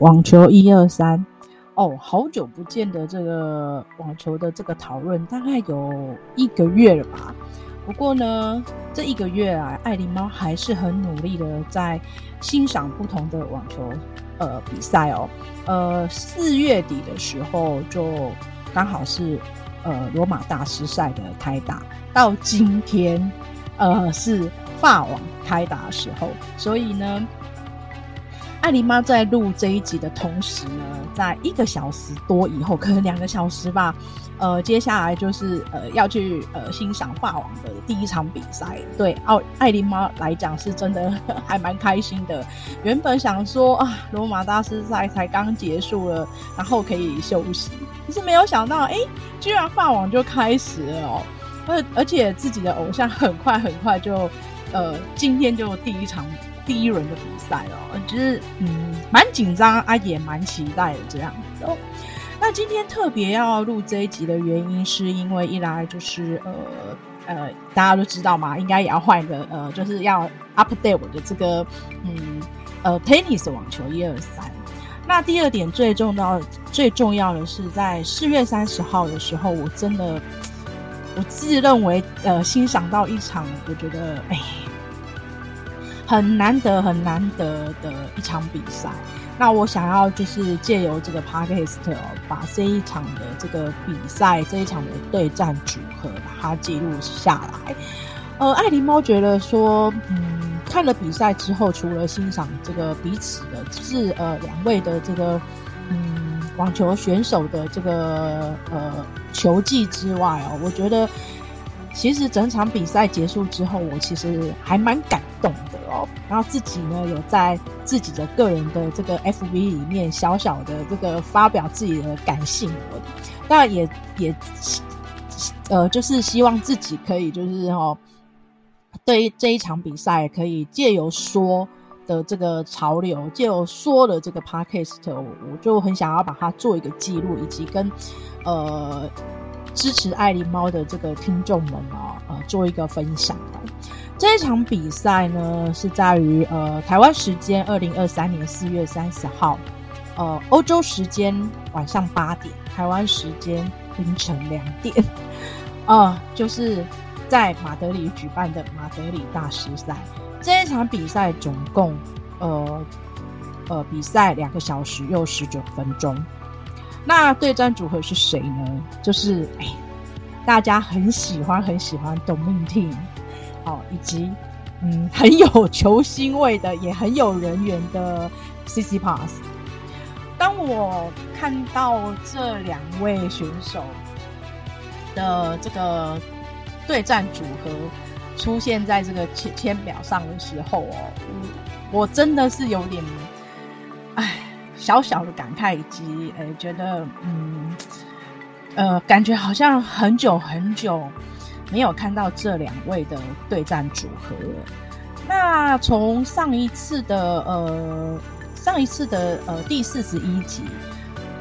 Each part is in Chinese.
网球一二三哦，好久不见的这个网球的这个讨论，大概有一个月了吧。不过呢，这一个月啊，爱琳猫还是很努力的在欣赏不同的网球呃比赛哦。呃，四月底的时候就刚好是呃罗马大师赛的开打，到今天呃是法网开打的时候，所以呢。艾琳妈在录这一集的同时呢，在一个小时多以后，可能两个小时吧，呃，接下来就是呃要去呃欣赏法网的第一场比赛。对奥艾琳妈来讲，是真的还蛮开心的。原本想说啊，罗马大师赛才刚结束了，然后可以休息，可是没有想到，哎，居然法网就开始了哦。而而且自己的偶像很快很快就呃今天就第一场。第一轮的比赛哦，就是嗯，蛮紧张啊，也蛮期待的这样子哦。那今天特别要录这一集的原因，是因为一来就是呃呃，大家都知道嘛，应该也要换一个呃，就是要 update 我的这个嗯呃 tennis 网球一二三。那第二点最重要最重要的是，在四月三十号的时候，我真的我自认为呃欣赏到一场，我觉得哎。很难得、很难得的一场比赛。那我想要就是借由这个 podcast 哦，把这一场的这个比赛、这一场的对战组合，把它记录下来。呃，爱琳猫觉得说，嗯，看了比赛之后，除了欣赏这个彼此的，是呃两位的这个嗯网球选手的这个呃球技之外哦，我觉得其实整场比赛结束之后，我其实还蛮感动的。然后自己呢，有在自己的个人的这个 FB 里面小小的这个发表自己的感性文，当然也也呃，就是希望自己可以就是哦，对这一场比赛可以借由说的这个潮流，借由说的这个 Podcast，我就很想要把它做一个记录，以及跟呃支持爱狸猫的这个听众们啊，呃，做一个分享。这一场比赛呢，是在于呃台湾时间二零二三年四月三十号，呃欧洲时间晚上八点，台湾时间凌晨两点，呃就是在马德里举办的马德里大师赛。这一场比赛总共呃呃比赛两个小时又十九分钟。那对战组合是谁呢？就是哎大家很喜欢很喜欢 Dominic 哦，以及嗯 很有球星味的，也很有人缘的 CC Pass。当我看到这两位选手的这个对战组合出现在这个签签表上的时候哦，我真的是有点哎小小的感慨，以及哎觉得嗯呃感觉好像很久很久。没有看到这两位的对战组合。那从上一次的呃上一次的呃第四十一集，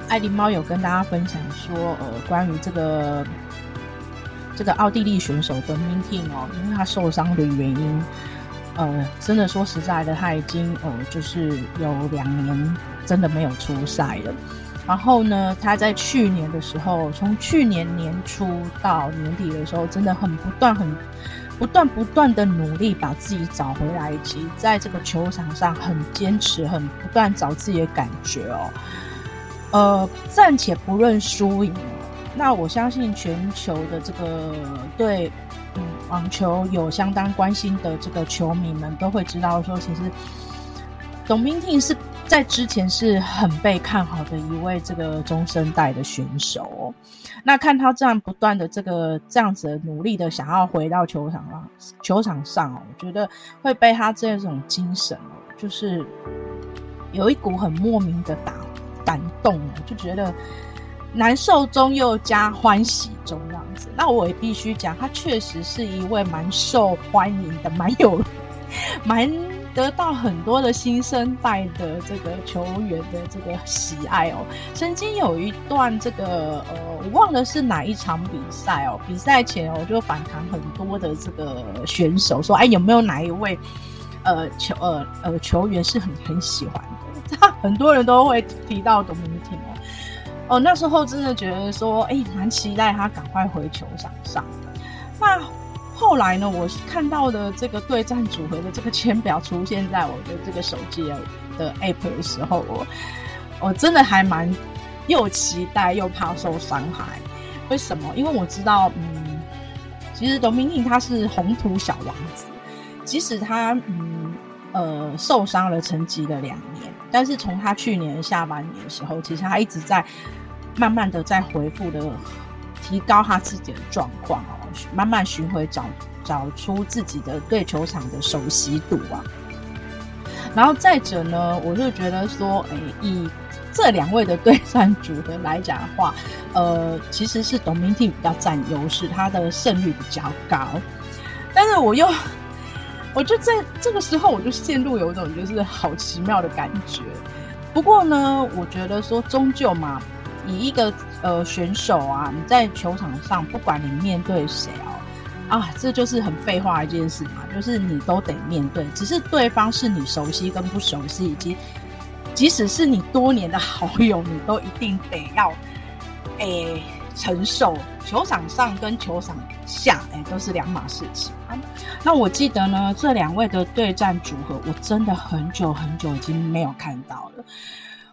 爱迪猫有跟大家分享说，呃关于这个这个奥地利选手的 Minting 哦，因为他受伤的原因，呃真的说实在的，他已经呃就是有两年真的没有出赛了。然后呢，他在去年的时候，从去年年初到年底的时候，真的很不断、很不断、不断的努力把自己找回来，以及在这个球场上很坚持、很不断找自己的感觉哦。呃，暂且不论输赢，那我相信全球的这个对网球有相当关心的这个球迷们都会知道说，其实董明婷是。在之前是很被看好的一位这个中生代的选手哦，那看他这样不断的这个这样子努力的想要回到球场上，球场上哦，我觉得会被他这种精神哦，就是有一股很莫名的打感动，就觉得难受中又加欢喜中这样子。那我也必须讲，他确实是一位蛮受欢迎的，蛮有蛮。得到很多的新生代的这个球员的这个喜爱哦。曾经有一段这个呃，我忘了是哪一场比赛哦。比赛前我就访谈很多的这个选手，说：“哎，有没有哪一位呃球呃呃球员是很很喜欢的？”很多人都会提到董明婷哦。哦，那时候真的觉得说，哎，蛮期待他赶快回球场上。那后来呢，我看到的这个对战组合的这个签表出现在我的这个手机的 app 的时候，我我真的还蛮又期待又怕受伤害。为什么？因为我知道，嗯，其实董明婷他是红土小王子，即使他嗯呃受伤了，沉寂了两年，但是从他去年下半年的时候，其实他一直在。慢慢的在回复的，提高他自己的状况哦，慢慢寻回找找出自己的对球场的熟悉度啊。然后再者呢，我就觉得说，哎，以这两位的对战组合来讲的话，呃，其实是董明婷比较占优势，他的胜率比较高。但是我又，我就在这个时候，我就陷入有一种就是好奇妙的感觉。不过呢，我觉得说终究嘛。以一个呃选手啊，你在球场上，不管你面对谁哦，啊，这就是很废话一件事嘛，就是你都得面对，只是对方是你熟悉跟不熟悉，以及即使是你多年的好友，你都一定得要诶、承受。球场上跟球场下，诶、都是两码事情啊。那我记得呢，这两位的对战组合，我真的很久很久已经没有看到了。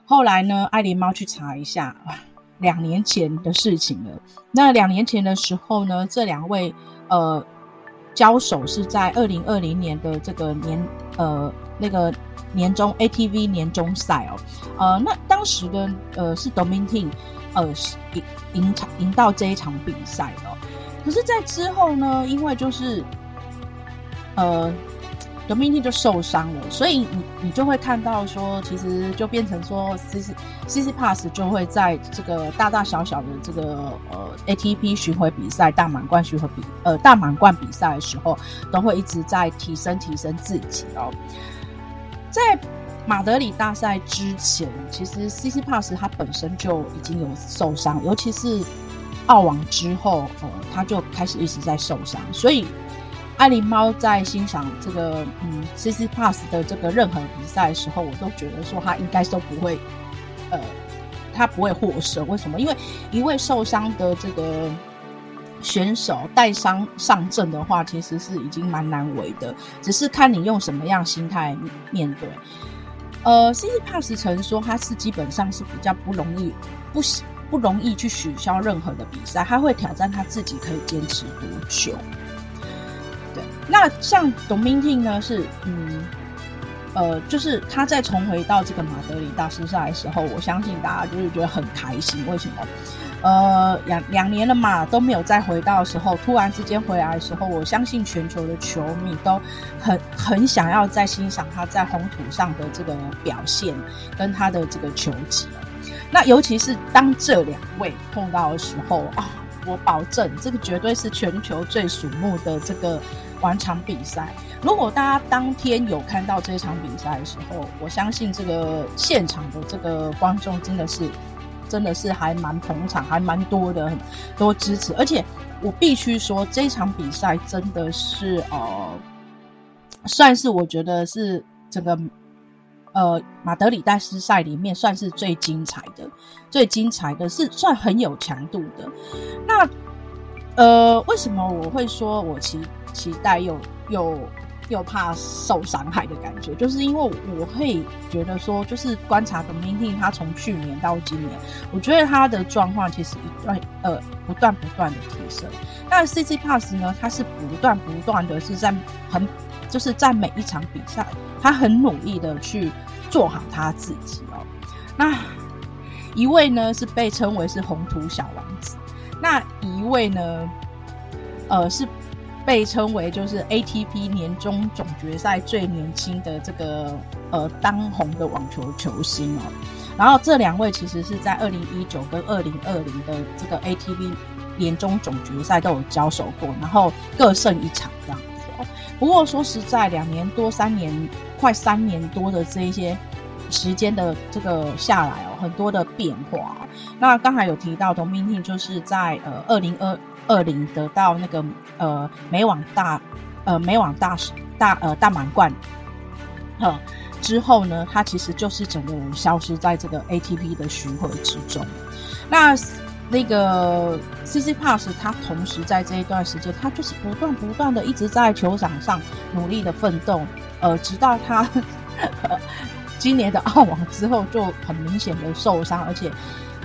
后来呢，爱琳猫去查一下，两年前的事情了。那两年前的时候呢，这两位呃交手是在二零二零年的这个年呃那个年终 ATV 年终赛哦。呃，那当时的呃是 Dominic 呃赢赢场赢到这一场比赛的哦。可是，在之后呢，因为就是呃。Dominic 就受伤了，所以你你就会看到说，其实就变成说，CC Tsitsipas 就会在这个大大小小的这个呃 ATP 巡回比赛、大满贯巡回比呃大满贯比赛的时候，都会一直在提升提升自己哦。在马德里大赛之前，其实 C C Pass 他本身就已经有受伤，尤其是澳网之后，呃，他就开始一直在受伤，所以。爱琳猫在欣赏这个嗯，CC Pass 的这个任何比赛的时候，我都觉得说他应该都不会，呃，他不会获胜。为什么？因为一位受伤的这个选手带伤上阵的话，其实是已经蛮难为的。只是看你用什么样心态面对。呃，Tsitsipas 曾说他是基本上是比较不容易不不容易去取消任何的比赛，他会挑战他自己可以坚持多久。那像 Dominic 呢，是嗯，呃，就是他在重回到这个马德里大师赛的时候，我相信大家就是觉得很开心。为什么？呃，两两年了嘛，都没有再回到的时候，突然之间回来的时候，我相信全球的球迷都很很想要再欣赏他在红土上的这个表现跟他的这个球技。那尤其是当这两位碰到的时候啊，我保证这个绝对是全球最瞩目的这个。完场比赛，如果大家当天有看到这场比赛的时候，我相信这个现场的这个观众真的是，真的是还蛮捧场，还蛮多的，很多支持。而且我必须说，这场比赛真的是呃，算是我觉得是整个呃马德里大师赛里面算是最精彩的，最精彩的是算很有强度的。那呃，为什么我会说我期期待又又又怕受伤害的感觉，就是因为我会觉得说，就是观察 Dominic 他从去年到今年，我觉得他的状况其实一段呃不断不断的提升。但 Tsitsipas 呢，他是不断不断的是在很就是在每一场比赛，他很努力的去做好他自己哦。那一位呢是被称为是红土小王子，那一位呢，呃是。被称为就是 ATP 年终总决赛最年轻的这个呃当红的网球球星哦，然后这两位其实是在二零一九跟二零二零的这个 ATP 年终总决赛都有交手过，然后各胜一场这样子哦。不过说实在，两年多、三年、快三年多的这一些时间的这个下来，很多的变化。那刚才有提到同命天就是在呃二零二。二零得到那个呃美网大呃美网大大呃大满贯，之后呢，他其实就是整个人消失在这个 ATP 的巡回之中。那那个 C C Pass，他同时在这一段时间，他就是不断不断的一直在球场上努力的奋斗，呃，直到他 今年的澳网之后就很明显的受伤，而且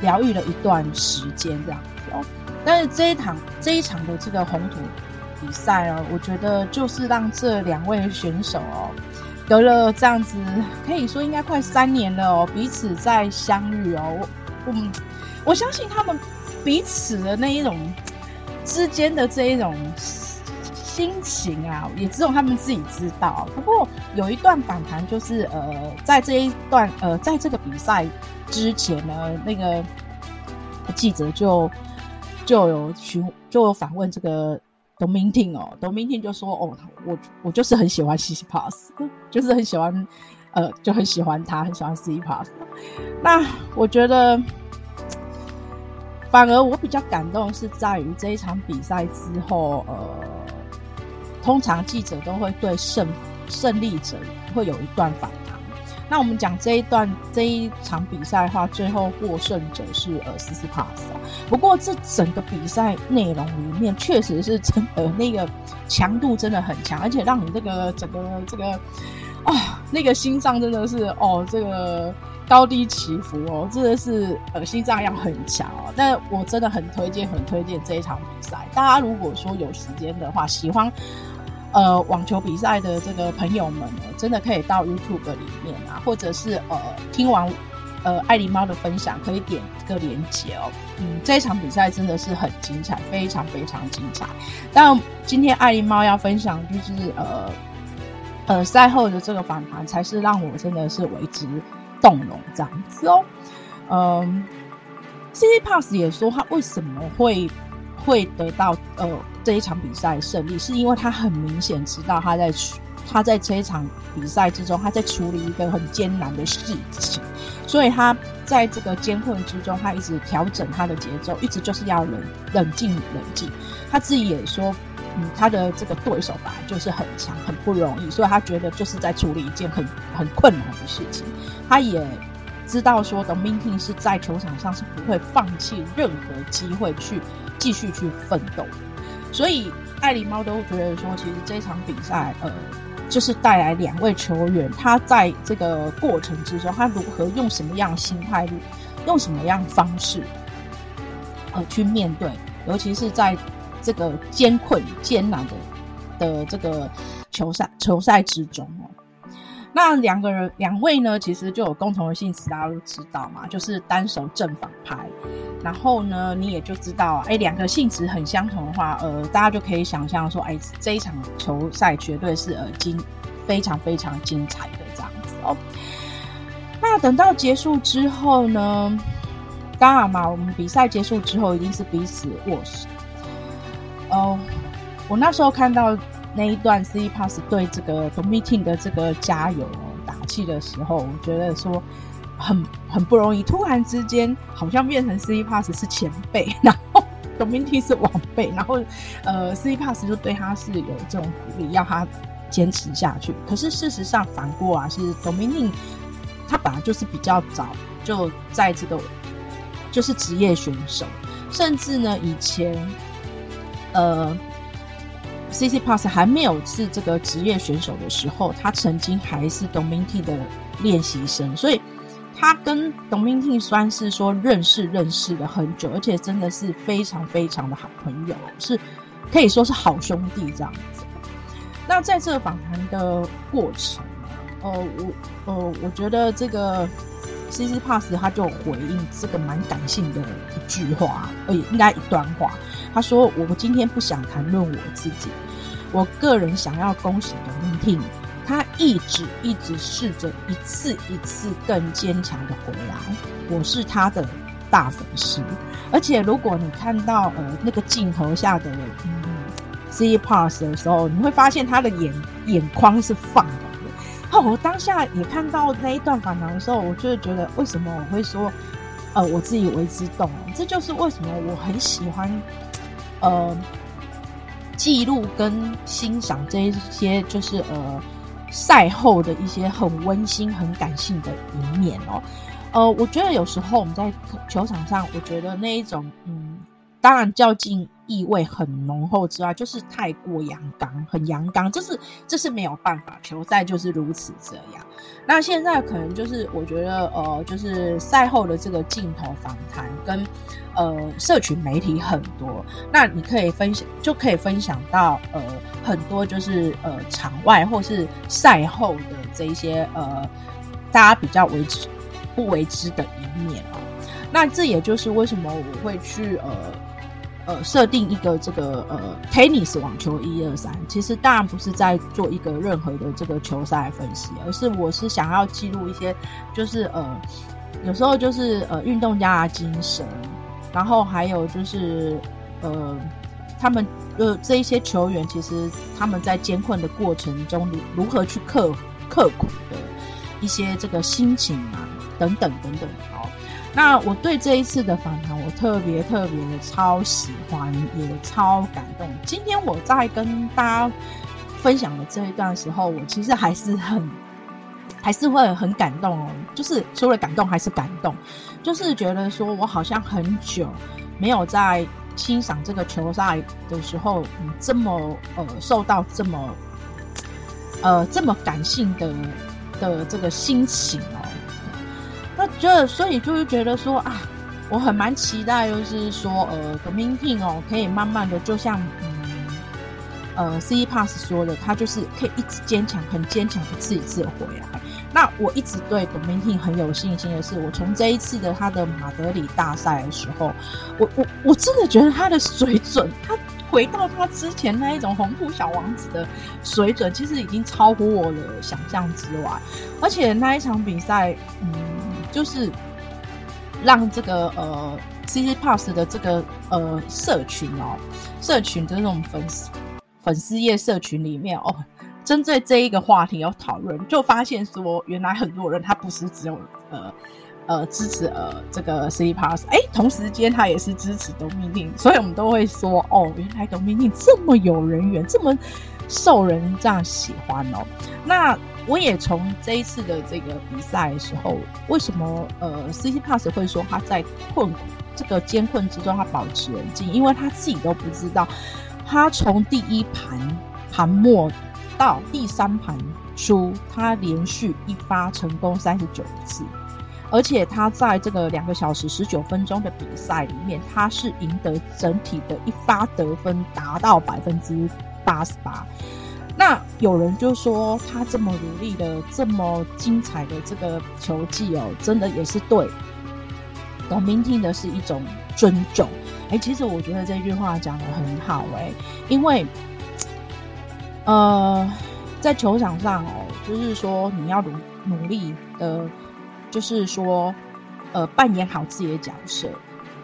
疗愈了一段时间这样子哦。但是这一场这一场的这个红土比赛哦，我觉得就是让这两位选手哦，隔了这样子可以说应该快三年了哦，彼此在相遇哦，我嗯。我相信他们彼此的那一种之间的这一种心情啊，也只有他们自己知道。不过有一段访谈，就是呃，在这一段呃，在这个比赛之前呢，那个记者就就有询就有访问这个 Dominic 哦，Dominic 就说哦，我我就是很喜欢 C Pass，就是很喜欢呃，就很喜欢他，很喜欢 C Pass。那我觉得。反而我比较感动是在于这一场比赛之后，呃，通常记者都会对胜胜利者会有一段访谈。那我们讲这一段这一场比赛的话，最后获胜者是呃斯斯帕斯。不过这整个比赛内容里面，确实是真的那个强度真的很强，而且让你这个整个这个啊、那个心脏真的是哦这个。高低起伏哦，真的是呃心脏要很强哦。但我真的很推荐，很推荐这一场比赛。大家如果说有时间的话，喜欢呃网球比赛的这个朋友们呢，真的可以到 YouTube 里面啊，或者是呃听完呃爱狸猫的分享，可以点这个连接哦。嗯，这场比赛真的是很精彩，非常非常精彩。但今天爱狸猫要分享就是呃呃赛后的这个访谈，才是让我真的是为之。动容这样子哦，嗯，Tsitsipas 也说他为什么会会得到呃这一场比赛胜利，是因为他很明显知道他在他在这一场比赛之中他在处理一个很艰难的事情，所以他在这个艰困之中，他一直调整他的节奏，一直就是要冷冷静冷静。他自己也说。嗯，他的这个对手吧，就是很强，很不容易，所以他觉得就是在处理一件很很困难的事情。他也知道说，Dominic 是在球场上是不会放弃任何机会去继续去奋斗。所以爱狸猫都觉得说，其实这场比赛，呃，就是带来两位球员，他在这个过程之中，他如何用什么样的心态，用什么样方式，呃，去面对，尤其是在。这个艰困艰难的的这个球赛球赛之中哦，那两个人两位呢，其实就有共同的性质，大家都知道嘛，就是单手正反拍。然后呢，你也就知道，哎，两个性质很相同的话，呃，大家就可以想象说，哎，这一场球赛绝对是呃精非常非常精彩的这样子哦。那等到结束之后呢，当然嘛，我们比赛结束之后一定是彼此握手。哦，我那时候看到那一段 C Pass 对这个 Dominic 的这个加油打气的时候，我觉得说很很不容易。突然之间，好像变成 C Pass 是前辈，然后 Dominic 是晚辈，然后呃 C Pass 就对他是有这种鼓励，要他坚持下去。可是事实上反过啊，是 Dominic 他本来就是比较早就在这个就是职业选手，甚至呢以前。呃 C C Pass 还没有是这个职业选手的时候，他曾经还是 Dominic 的练习生，所以他跟 Dominic 算是说认识认识了很久，而且真的是非常非常的好朋友，是可以说是好兄弟这样子。那在这个访谈的过程，呃，我呃，我觉得这个。C C Pass 他就回应这个蛮感性的一句话，呃，应该一段话。他说：“我今天不想谈论我自己，我个人想要恭喜 Dominic，他一直一直试着一次一次更坚强的回来。我是他的大粉丝，而且如果你看到呃那个镜头下的嗯 C Pass 的时候，你会发现他的眼眼眶是放。”哦，我当下也看到那一段访谈的时候，我就觉得为什么我会说，呃，我自己为之动，这就是为什么我很喜欢，呃，记录跟欣赏这一些，就是呃赛后的一些很温馨、很感性的一面哦。呃，我觉得有时候我们在球场上，我觉得那一种，嗯，当然较劲意味很浓厚之外，就是太过阳刚，很阳刚，这是这是没有办法，球赛就是如此这样。那现在可能就是我觉得，呃，就是赛后的这个镜头访谈跟呃社群媒体很多，那你可以分享，就可以分享到呃很多就是呃场外或是赛后的这一些呃大家比较为之。不为之的一面哦，那这也就是为什么我会去呃呃设定一个这个呃 tennis 网球一二三，其实当然不是在做一个任何的这个球赛分析，而是我是想要记录一些，就是呃有时候就是呃运动家的精神，然后还有就是呃他们呃这一些球员，其实他们在艰困的过程中如何去克刻苦的一些这个心情啊。等等等等，好，那我对这一次的访谈，我特别特别的超喜欢，也超感动。今天我在跟大家分享的这一段时候，我其实还是很，还是会很感动哦。就是除了感动，还是感动，就是觉得说我好像很久没有在欣赏这个球赛的时候，嗯，这么呃受到这么呃这么感性的的这个心情哦。那就所以就是觉得说啊，我很蛮期待，就是说呃，Dominic 哦，可以慢慢的，就像嗯呃，C Pass 说的，他就是可以一直坚强，很坚强，一次一次的回来。那我一直对 Dominic 很有信心的是，我从这一次的他的马德里大赛的时候，我我我真的觉得他的水准，他回到他之前那一种红土小王子的水准，其实已经超乎我的想象之外。而且那一场比赛，嗯。就是让这个呃，Tsitsipas 的这个呃社群哦，社群的这种粉丝粉丝页社群里面哦，针对这一个话题要讨论，就发现说，原来很多人他不是只有呃呃支持呃这个 Tsitsipas，哎，同时间他也是支持 Dominic，所以我们都会说哦，原来 Dominic 这么有人缘，这么受人这样喜欢哦，那。我也从这一次的这个比赛的时候，为什么呃，C C Pass 会说他在困这个艰困之中他保持冷静？因为他自己都不知道，他从第一盘盘末到第三盘初，他连续一发成功三十九次，而且他在这个两个小时十九分钟的比赛里面，他是赢得整体的一发得分达到百分之八十八。那有人就说他这么努力的、这么精彩的这个球技哦，真的也是对董明听的是一种尊重。哎、其实我觉得这句话讲得很好哎、因为呃，在球场上哦，就是说你要努努力的，就是说呃扮演好自己的角色，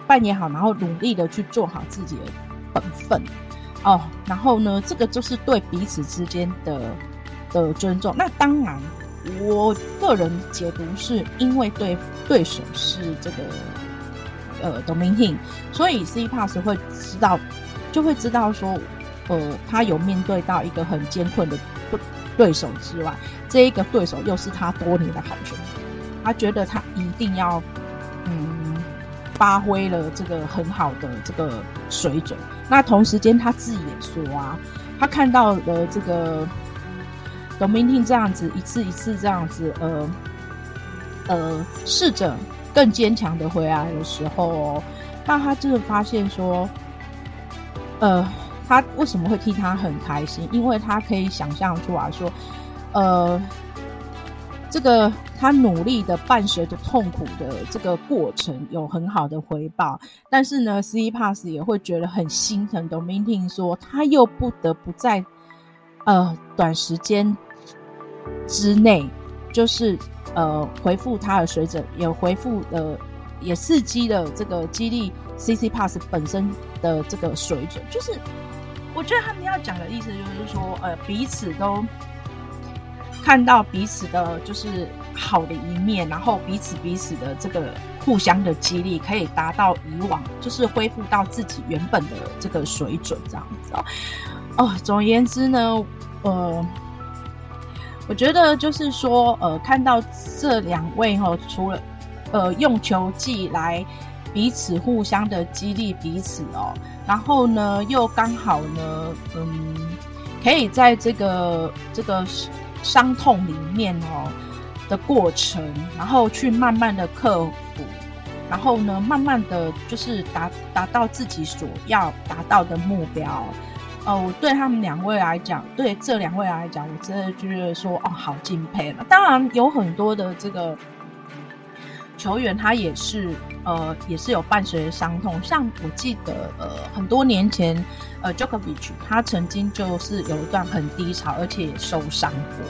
扮演好，然后努力的去做好自己的本分。哦，然后呢，这个就是对彼此之间的的尊重。那当然，我个人解读是因为对对手是这个呃 Dominic，所以 C Pass 会知道，就会知道说，呃，他有面对到一个很艰困的对对手之外，这一个对手又是他多年的好兄弟，他觉得他一定要嗯发挥了这个很好的这个水准。那同时间，他自己也说啊，他看到了这个 Dominic 这样子一次一次这样子，呃呃，试着更坚强的回来的时候，哦，那他真的发现说，呃，他为什么会替他很开心？因为他可以想象出来说，呃。这个他努力的伴随着痛苦的这个过程有很好的回报，但是呢，C Pass 也会觉得很心疼。Dominic 说他又不得不在呃短时间之内，就是呃回复他的水准，也回复了，也刺激了这个激励 C C Pass 本身的这个水准。就是我觉得他们要讲的意思就是说，呃，彼此都。看到彼此的，就是好的一面，然后彼此彼此的这个互相的激励，可以达到以往，就是恢复到自己原本的这个水准，这样子哦。哦，总而言之呢，呃，我觉得就是说，呃，看到这两位哈，除了呃用球技来彼此互相的激励彼此哦，然后呢，又刚好呢，嗯，可以在这个这个伤痛里面哦的过程，然后去慢慢的克服，然后呢，慢慢的就是达达到自己所要达到的目标。哦，我对他们两位来讲，对这两位来讲，我真的觉得说，哦，好敬佩了。当然，有很多的这个球员，他也是，呃，也是有伴随伤痛。像我记得，呃，很多年前，呃 Jokovic 他曾经就是有一段很低潮，而且也受伤过。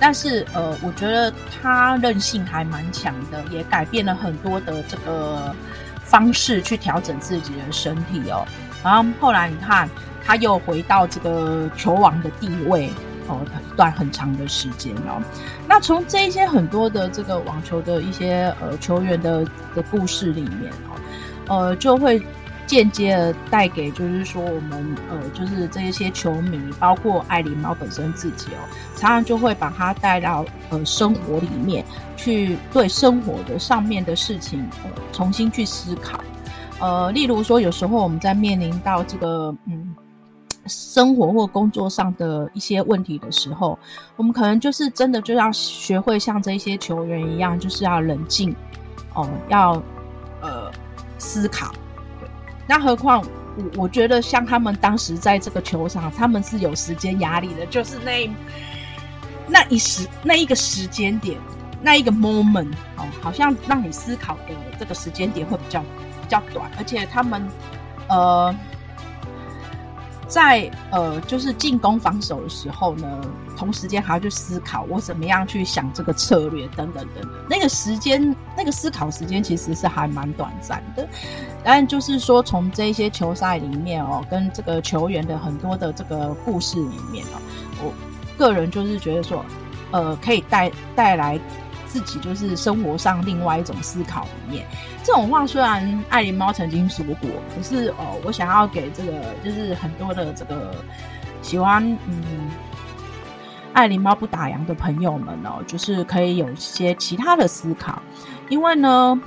但是，呃，我觉得他韧性还蛮强的，也改变了很多的这个方式去调整自己的身体哦。然后后来你看。他又回到这个球王的地位哦，一段很长的时间哦。那从这一些很多的这个网球的一些呃球员的的故事里面哦，呃，就会间接的带给就是说我们呃就是这一些球迷，包括爱琳猫本身自己哦，常常就会把它带到呃生活里面去，对生活的上面的事情呃重新去思考。呃，例如说有时候我们在面临到这个嗯。生活或工作上的一些问题的时候，我们可能就是真的就要学会像这些球员一样，就是要冷静哦，要呃思考。那何况我我觉得像他们当时在这个球场，他们是有时间压力的，就是那那一时那一个时间点，那一个 moment 哦，好像让你思考的这个时间点会比较比较短，而且他们呃。在呃，就是进攻防守的时候呢，同时间还要去思考我怎么样去想这个策略等等等等。那个时间，那个思考时间其实是还蛮短暂的。但就是说，从这些球赛里面哦，跟这个球员的很多的这个故事里面哦，我个人就是觉得说，呃，可以带带来。自己就是生活上另外一种思考里面，这种话虽然爱琳猫曾经说过，可是哦，我想要给这个就是很多的这个喜欢嗯爱琳猫不打烊的朋友们哦，就是可以有一些其他的思考，因为呢，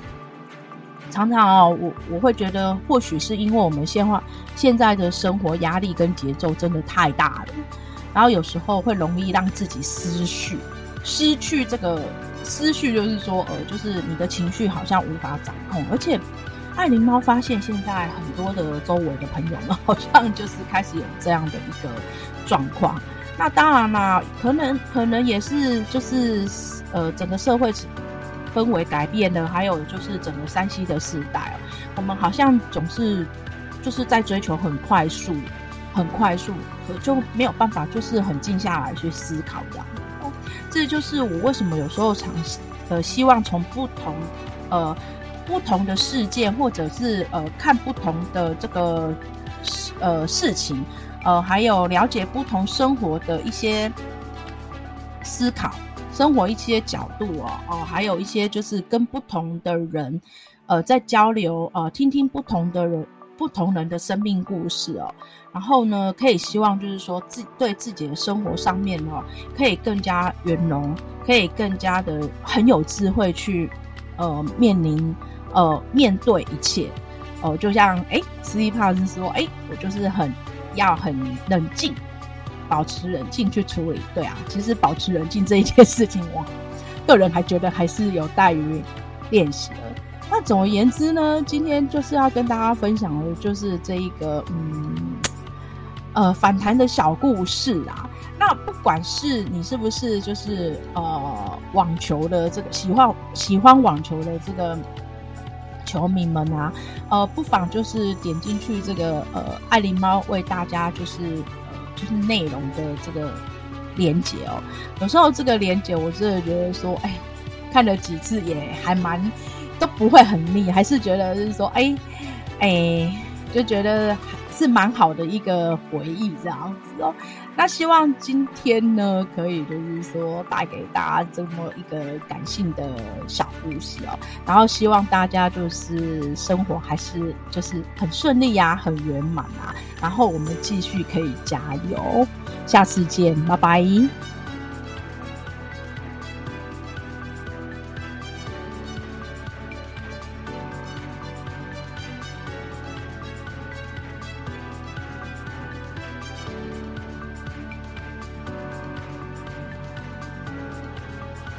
常常哦，我我会觉得或许是因为我们现话现在的生活压力跟节奏真的太大了，然后有时候会容易让自己思绪失去这个。思绪就是说，呃，就是你的情绪好像无法掌控，而且爱灵猫发现现在很多的周围的朋友们好像就是开始有这样的一个状况。那当然啦，可能可能也是就是呃整个社会氛围改变了，还有就是整个山西的时代，我们好像总是就是在追求很快速、很快速，就没有办法就是很静下来去思考这样。这就是我为什么有时候常呃希望从不同呃不同的事件，或者是呃看不同的这个呃事情，呃还有了解不同生活的一些思考，生活一些角度哦哦，还有一些就是跟不同的人呃在交流，呃听听不同的人。不同人的生命故事哦，然后呢，可以希望就是说自对自己的生活上面哦，可以更加圆融，可以更加的很有智慧去呃面临呃面对一切哦、呃，就像哎，斯蒂帕是说哎，我就是很要很冷静，保持冷静去处理。对啊，其实保持冷静这一件事情，我个人还觉得还是有待于练习的。那总而言之呢，今天就是要跟大家分享的，就是这一个嗯呃反弹的小故事啊。那不管是你是不是就是呃网球的这个喜欢喜欢网球的这个球迷们啊，呃，不妨就是点进去这个呃爱琳猫为大家就是呃就是内容的这个连接哦。有时候这个连接我真的觉得说，哎，看了几次也还蛮。都不会很腻，还是觉得就是说，哎、欸，哎、就觉得是蛮好的一个回忆这样子哦。那希望今天呢，可以就是说带给大家这么一个感性的小故事哦。然后希望大家就是生活还是就是很顺利呀、啊，很圆满啊。然后我们继续可以加油，下次见，拜拜。